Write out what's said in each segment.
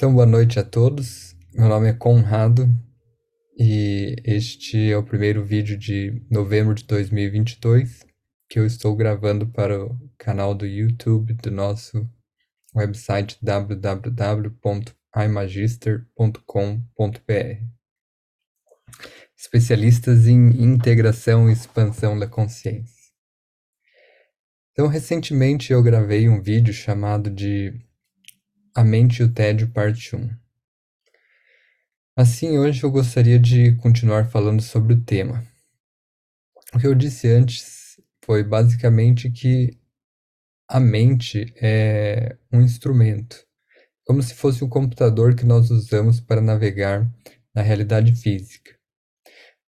Então, boa noite a todos. Meu nome é Conrado e este é o primeiro vídeo de novembro de 2022 que eu estou gravando para o canal do YouTube do nosso website www.imagister.com.br. Especialistas em integração e expansão da consciência. Então, recentemente eu gravei um vídeo chamado de A Mente e o Tédio, parte 1. Assim, hoje eu gostaria de continuar falando sobre o tema. O que eu disse antes foi basicamente que a mente é um instrumento, como se fosse um computador que nós usamos para navegar na realidade física.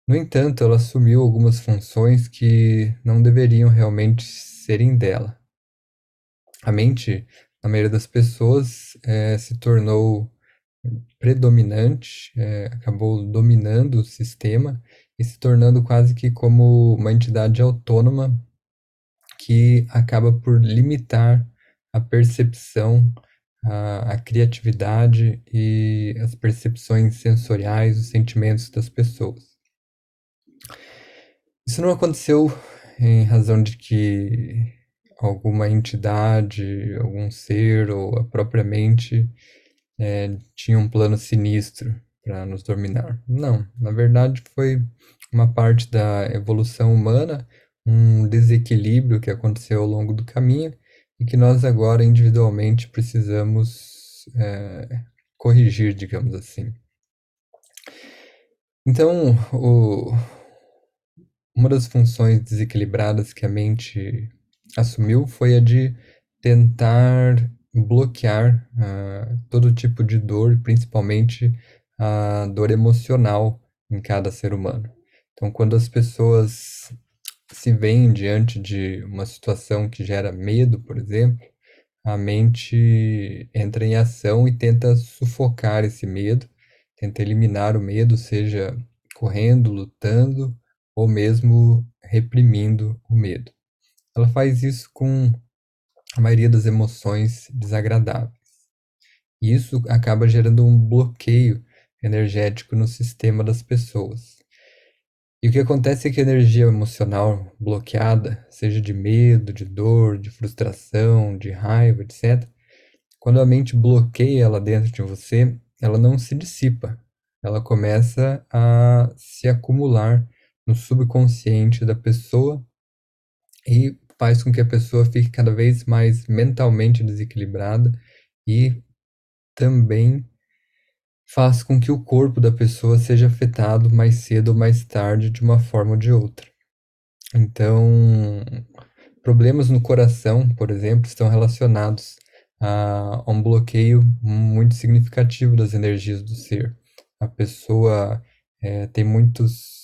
No entanto, ela assumiu algumas funções que não deveriam realmente serem dela. A mente, na maioria das pessoas, é, se tornou predominante, é, acabou dominando o sistema e se tornando quase que como uma entidade autônoma que acaba por limitar a percepção, a, a criatividade e as percepções sensoriais, os sentimentos das pessoas. Isso não aconteceu em razão de que alguma entidade, algum ser ou a própria mente é, tinha um plano sinistro para nos dominar. Não, na verdade foi uma parte da evolução humana, um desequilíbrio que aconteceu ao longo do caminho e que nós agora individualmente precisamos é, corrigir, digamos assim. Então, o, uma das funções desequilibradas que a mente assumiu foi a de tentar bloquear uh, todo tipo de dor, principalmente a dor emocional em cada ser humano. Então, quando as pessoas se veem diante de uma situação que gera medo, por exemplo, a mente entra em ação e tenta sufocar esse medo, tenta eliminar o medo, seja correndo, lutando ou mesmo reprimindo o medo. Ela faz isso com a maioria das emoções desagradáveis. E isso acaba gerando um bloqueio energético no sistema das pessoas. E o que acontece é que a energia emocional bloqueada, seja de medo, de dor, de frustração, de raiva, etc., quando a mente bloqueia ela dentro de você, ela não se dissipa. Ela começa a se acumular no subconsciente da pessoa e faz com que a pessoa fique cada vez mais mentalmente desequilibrada e também faz com que o corpo da pessoa seja afetado mais cedo ou mais tarde de uma forma ou de outra. Então, problemas no coração, por exemplo, estão relacionados a, um bloqueio muito significativo das energias do ser. A pessoa é, tem muitos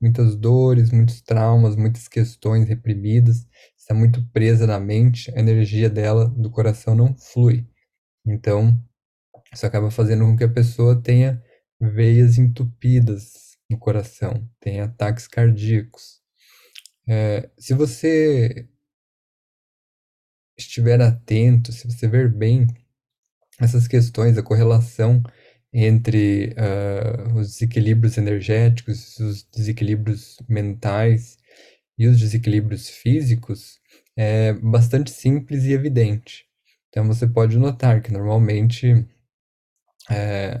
muitas dores, muitos traumas, muitas questões reprimidas, está muito presa na mente, a energia dela, do coração, não flui. Então, isso acaba fazendo com que a pessoa tenha veias entupidas no coração, tenha ataques cardíacos. É, se você estiver atento, se você ver bem essas questões, a correlação entre uh, os desequilíbrios energéticos, os desequilíbrios mentais e os desequilíbrios físicos é bastante simples e evidente. Então você pode notar que normalmente é,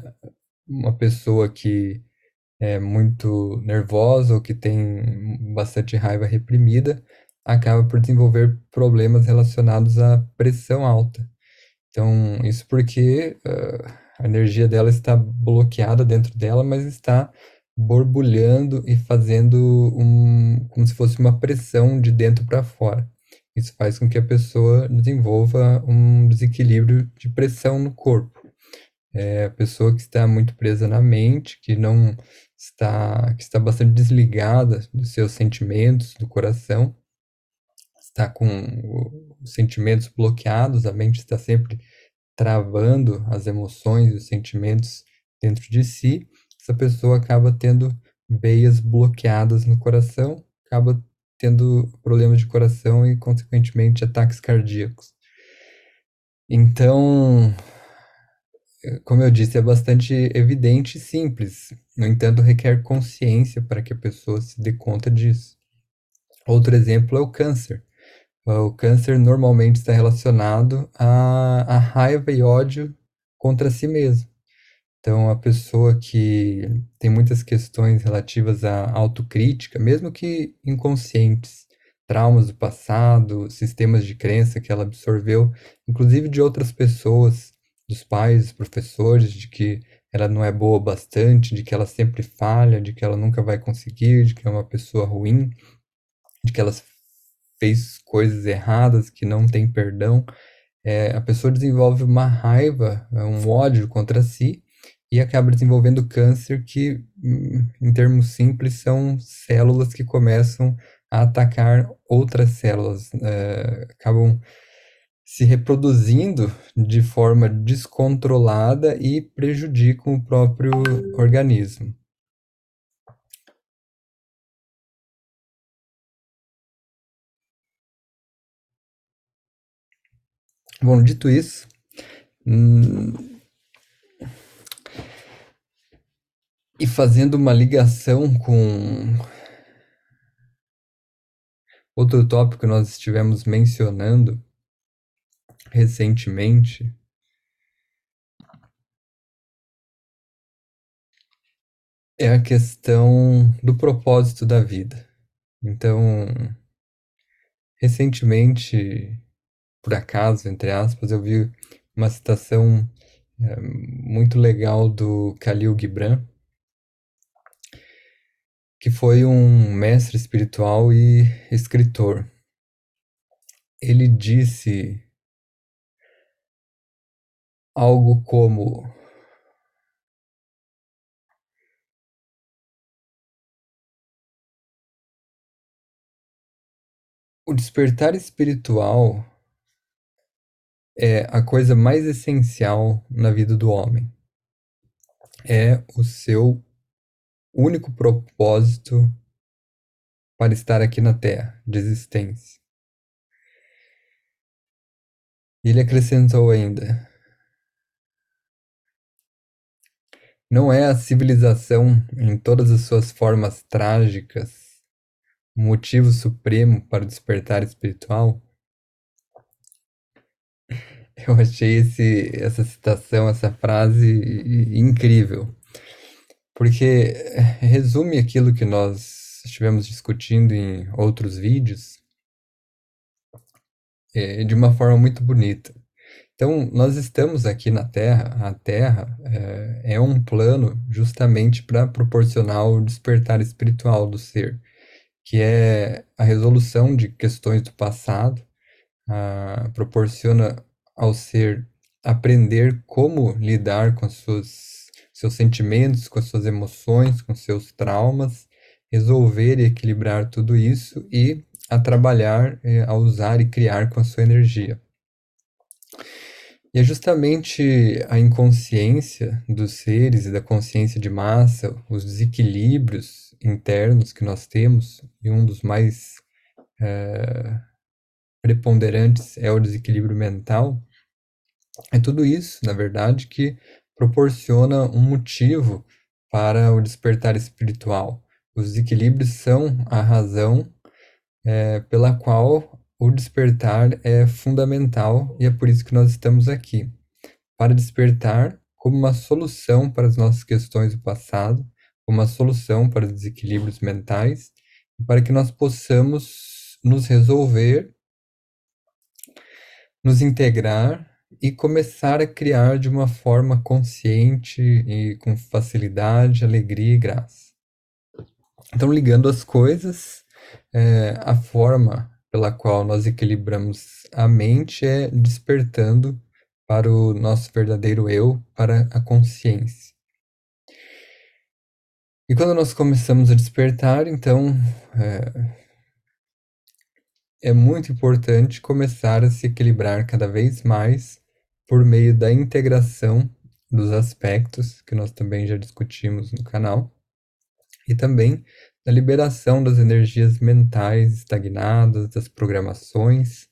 uma pessoa que é muito nervosa ou que tem bastante raiva reprimida acaba por desenvolver problemas relacionados à pressão alta. Então, isso porque uh, a energia dela está bloqueada dentro dela, mas está borbulhando e fazendo um, como se fosse uma pressão de dentro para fora. Isso faz com que a pessoa desenvolva um desequilíbrio de pressão no corpo. É a pessoa que está muito presa na mente, que não está, que está bastante desligada dos seus sentimentos, do coração, está com os sentimentos bloqueados, a mente está sempre travando as emoções e os sentimentos dentro de si, essa pessoa acaba tendo veias bloqueadas no coração, acaba tendo problemas de coração e, consequentemente, ataques cardíacos. Então, como eu disse, é bastante evidente e simples. No entanto, requer consciência para que a pessoa se dê conta disso. Outro exemplo é o câncer. O câncer normalmente está relacionado à, à raiva e ódio contra si mesmo. Então, a pessoa que tem muitas questões relativas à autocrítica, mesmo que inconscientes, traumas do passado, sistemas de crença que ela absorveu, inclusive de outras pessoas, dos pais, dos professores, de que ela não é boa bastante, de que ela sempre falha, de que ela nunca vai conseguir, de que é uma pessoa ruim, de que ela fez coisas erradas, que não tem perdão. É, a pessoa desenvolve uma raiva, um ódio contra si e acaba desenvolvendo câncer, que, hum, em termos simples, são células que começam a atacar outras células, é, acabam se reproduzindo de forma descontrolada e prejudicam o próprio organismo. Bom, dito isso, hum, e fazendo uma ligação com outro tópico que nós estivemos mencionando recentemente, é a questão do propósito da vida. Então, recentemente, por acaso, entre aspas, eu vi uma citação é, muito legal do Khalil Gibran, que foi um mestre espiritual e escritor. Ele disse algo como o despertar espiritual é a coisa mais essencial na vida do homem. É o seu único propósito para estar aqui na Terra, de existência. Ele acrescentou ainda: Não é a civilização em todas as suas formas trágicas o motivo supremo para o despertar espiritual? Eu achei esse, essa citação, essa frase incrível, porque resume aquilo que nós estivemos discutindo em outros vídeos é, de uma forma muito bonita. Então, nós estamos aqui na Terra, a Terra é, é um plano justamente para proporcionar o despertar espiritual do ser, que é a resolução de questões do passado, a, proporciona ao ser aprender como lidar com suas, seus sentimentos, com suas emoções, com seus traumas, resolver e equilibrar tudo isso e a trabalhar, eh, a usar e criar com a sua energia. E é justamente a inconsciência dos seres e da consciência de massa, os desequilíbrios internos que nós temos, e um dos mais é, preponderantes é o desequilíbrio mental. É tudo isso, na verdade, que proporciona um motivo para o despertar espiritual. Os desequilíbrios são a razão é, pela qual o despertar é fundamental e é por isso que nós estamos aqui para despertar como uma solução para as nossas questões do passado, como uma solução para os desequilíbrios mentais, para que nós possamos nos resolver, nos integrar e começar a criar de uma forma consciente e com facilidade, alegria e graça. Então, ligando as coisas, é, a forma pela qual nós equilibramos a mente é despertando para o nosso verdadeiro eu, para a consciência. E quando nós começamos a despertar, então é, é muito importante começar a se equilibrar cada vez mais por meio da integração dos aspectos que nós também já discutimos no canal e também da liberação das energias mentais estagnadas, das programações,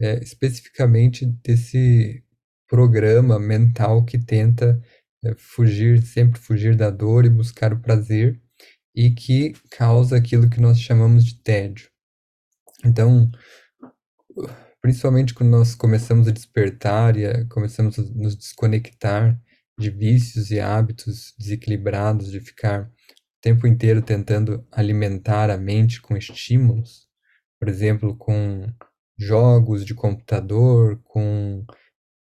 é, especificamente desse programa mental que tenta é, fugir, sempre fugir da dor e buscar o prazer, e que causa aquilo que nós chamamos de tédio. Então, principalmente quando nós começamos a despertar e começamos a nos desconectar de vícios e hábitos desequilibrados, de ficar o tempo inteiro tentando alimentar a mente com estímulos, por exemplo, com jogos de computador, com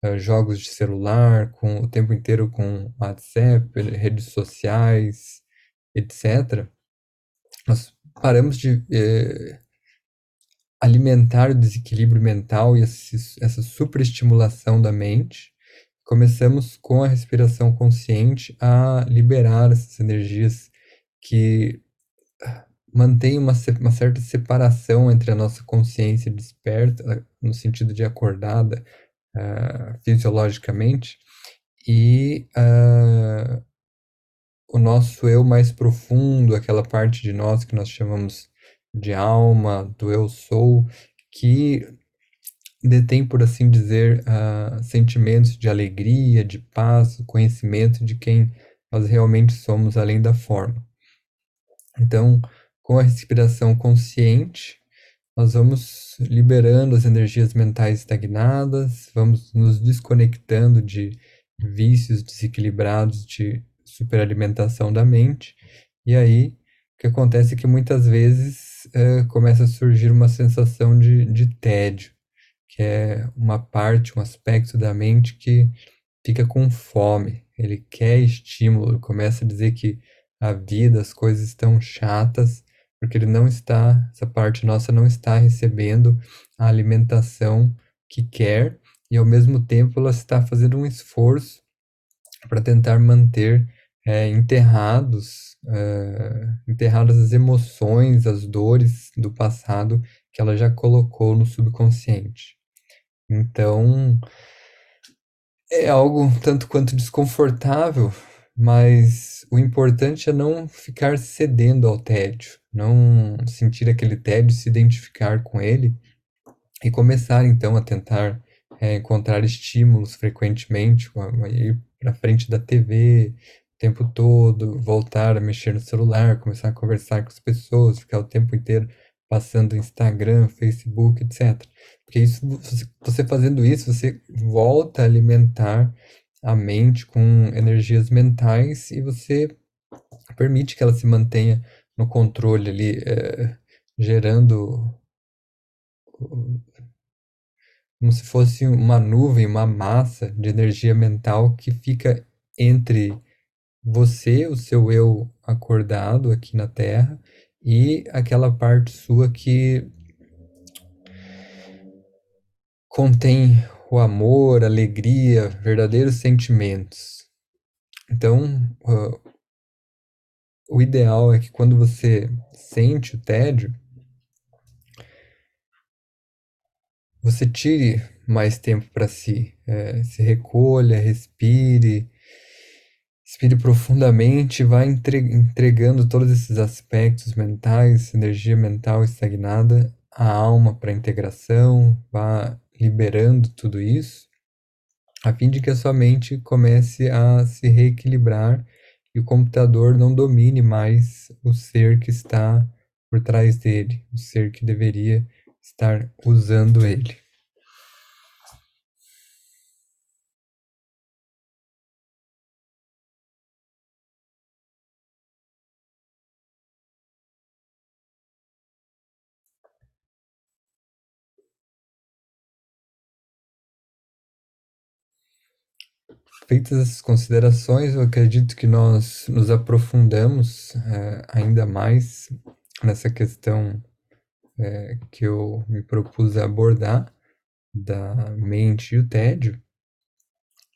uh, jogos de celular, com o tempo inteiro com WhatsApp, redes sociais, etc. Nós paramos de eh, alimentar o desequilíbrio mental e essa superestimulação da mente. Começamos com a respiração consciente a liberar essas energias que mantêm uma, uma certa separação entre a nossa consciência desperta, no sentido de acordada uh, fisiologicamente, e uh, o nosso eu mais profundo, aquela parte de nós que nós chamamos de alma, do eu sou, que detém, por assim dizer, uh, sentimentos de alegria, de paz, conhecimento de quem nós realmente somos além da forma. Então, com a respiração consciente, nós vamos liberando as energias mentais estagnadas, vamos nos desconectando de vícios desequilibrados de superalimentação da mente, e aí o que acontece é que muitas vezes uh, começa a surgir uma sensação de, de tédio, que é uma parte, um aspecto da mente que fica com fome, ele quer estímulo, ele começa a dizer que a vida, as coisas estão chatas, porque ele não está, essa parte nossa não está recebendo a alimentação que quer, e ao mesmo tempo ela está fazendo um esforço para tentar manter é, enterrados, é, enterradas as emoções, as dores do passado que ela já colocou no subconsciente. Então, é algo tanto quanto desconfortável, mas o importante é não ficar cedendo ao tédio, não sentir aquele tédio, se identificar com ele e começar então a tentar é, encontrar estímulos frequentemente, ir para frente da TV, tempo todo, voltar a mexer no celular, começar a conversar com as pessoas, ficar o tempo inteiro passando Instagram, Facebook, etc. Porque isso, você fazendo isso, você volta a alimentar a mente com energias mentais e você permite que ela se mantenha no controle ali, é, gerando como se fosse uma nuvem, uma massa de energia mental que fica entre você, o seu eu acordado aqui na Terra, e aquela parte sua que contém o amor, alegria, verdadeiros sentimentos. Então, uh, o ideal é que quando você sente o tédio, você tire mais tempo para si, é, se recolha, respire, Inspire profundamente, vai entregando todos esses aspectos mentais, energia mental estagnada, a alma para integração, vá liberando tudo isso, a fim de que a sua mente comece a se reequilibrar e o computador não domine mais o ser que está por trás dele, o ser que deveria estar usando ele. Feitas essas considerações, eu acredito que nós nos aprofundamos é, ainda mais nessa questão é, que eu me propus a abordar da mente e o tédio.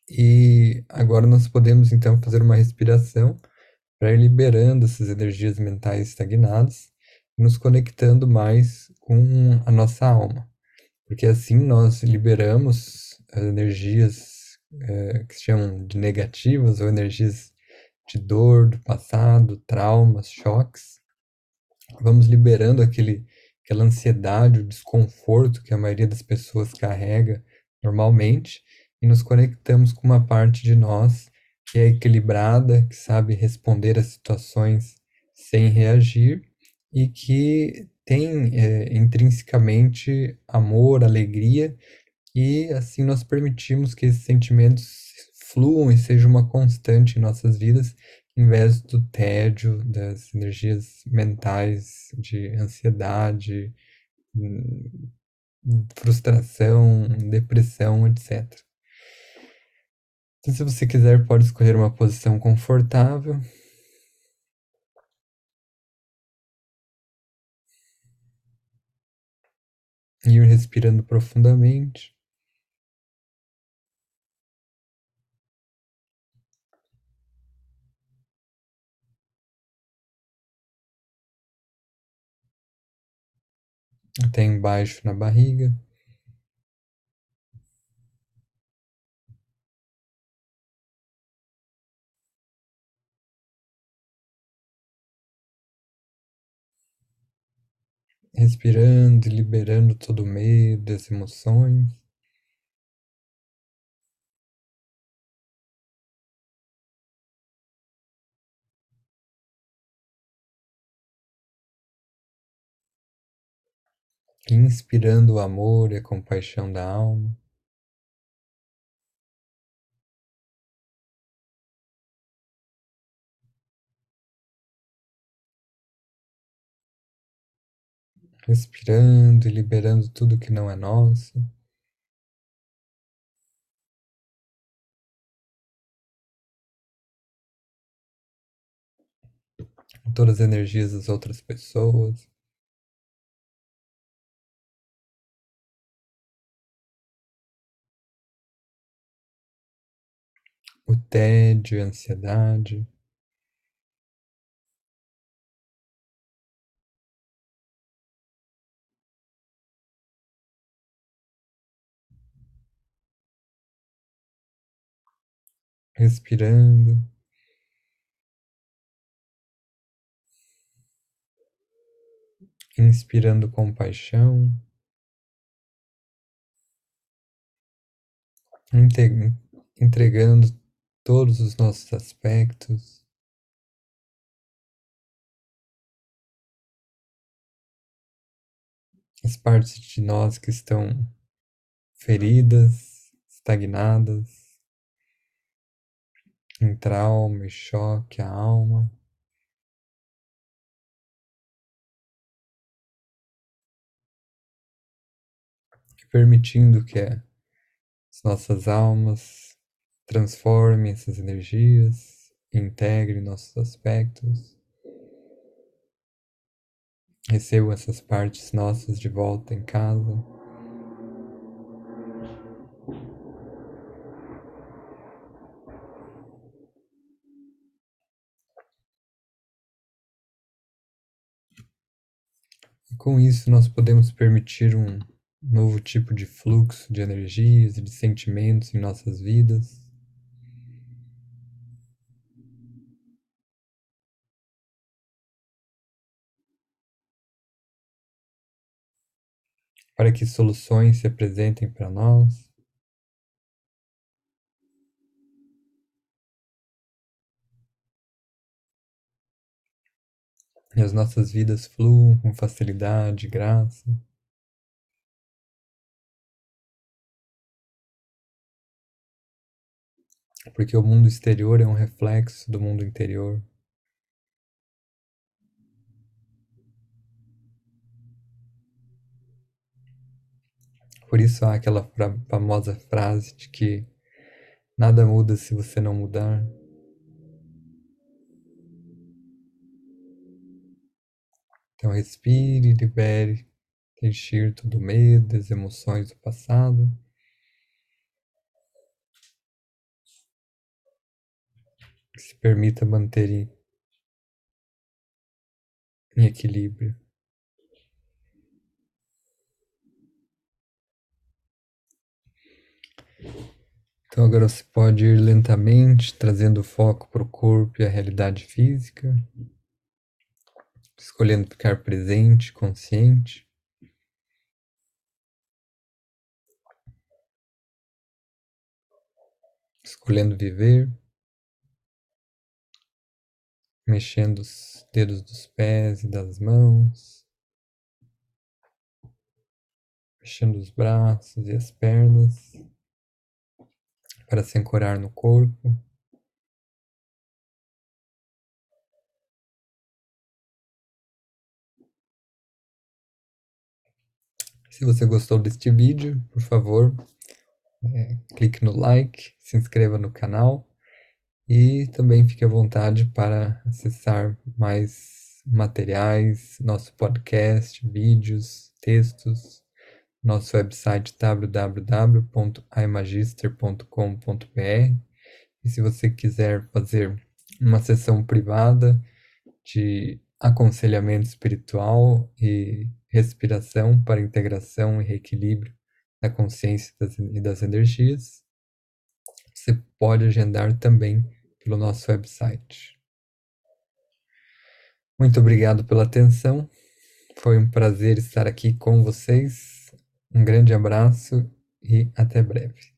E agora nós podemos então fazer uma respiração para ir liberando essas energias mentais estagnadas e nos conectando mais com a nossa alma, porque assim nós liberamos as energias é, que se chamam de negativas ou energias de dor do passado, traumas, choques. Vamos liberando aquele, aquela ansiedade, o desconforto que a maioria das pessoas carrega normalmente e nos conectamos com uma parte de nós que é equilibrada, que sabe responder às situações sem reagir e que tem é, intrinsecamente amor, alegria, e assim nós permitimos que esses sentimentos fluam e sejam uma constante em nossas vidas, em vez do tédio, das energias mentais, de ansiedade, hum, frustração, depressão, etc. Então, se você quiser, pode escolher uma posição confortável. Ir respirando profundamente. Até embaixo na barriga. respirando e liberando todo o medo, as emoções. Inspirando o amor e a compaixão da alma. respirando e liberando tudo que não é nosso. Todas as energias das outras pessoas. O tédio, a ansiedade. respirando. Inspirando compaixão. Entregando todos os nossos aspectos. As partes de nós que estão feridas, estagnadas em trauma e choque a alma. Permitindo que as nossas almas transformem essas energias, integrem nossos aspectos, recebam essas partes nossas de volta em casa. com isso, nós podemos permitir um novo tipo de fluxo de energias e de sentimentos em nossas vidas. Para que soluções se apresentem para nós. e as nossas vidas fluam com facilidade, graça. Porque o mundo exterior é um reflexo do mundo interior. Por isso há aquela famosa frase de que nada muda se você não mudar. Então respire libere, encher todo o medo, as emoções do passado. Se permita manter em equilíbrio. Então agora você pode ir lentamente trazendo o foco para o corpo e a realidade física. Escolhendo ficar presente, consciente. escolhendo viver, mexendo os dedos dos pés e das mãos, mexendo os braços e as pernas para se ancorar no corpo. Se você gostou deste vídeo, por favor, é, clique no like, se inscreva no canal e também fique à vontade para acessar mais materiais, nosso podcast, vídeos, textos, nosso website www.imagister.com.br e se você quiser fazer uma sessão privada de aconselhamento espiritual e respiração para integração e reequilíbrio da consciência e das energias, você pode agendar também pelo nosso website. Muito obrigado pela atenção. Foi um prazer estar aqui com vocês. Um grande abraço e até breve.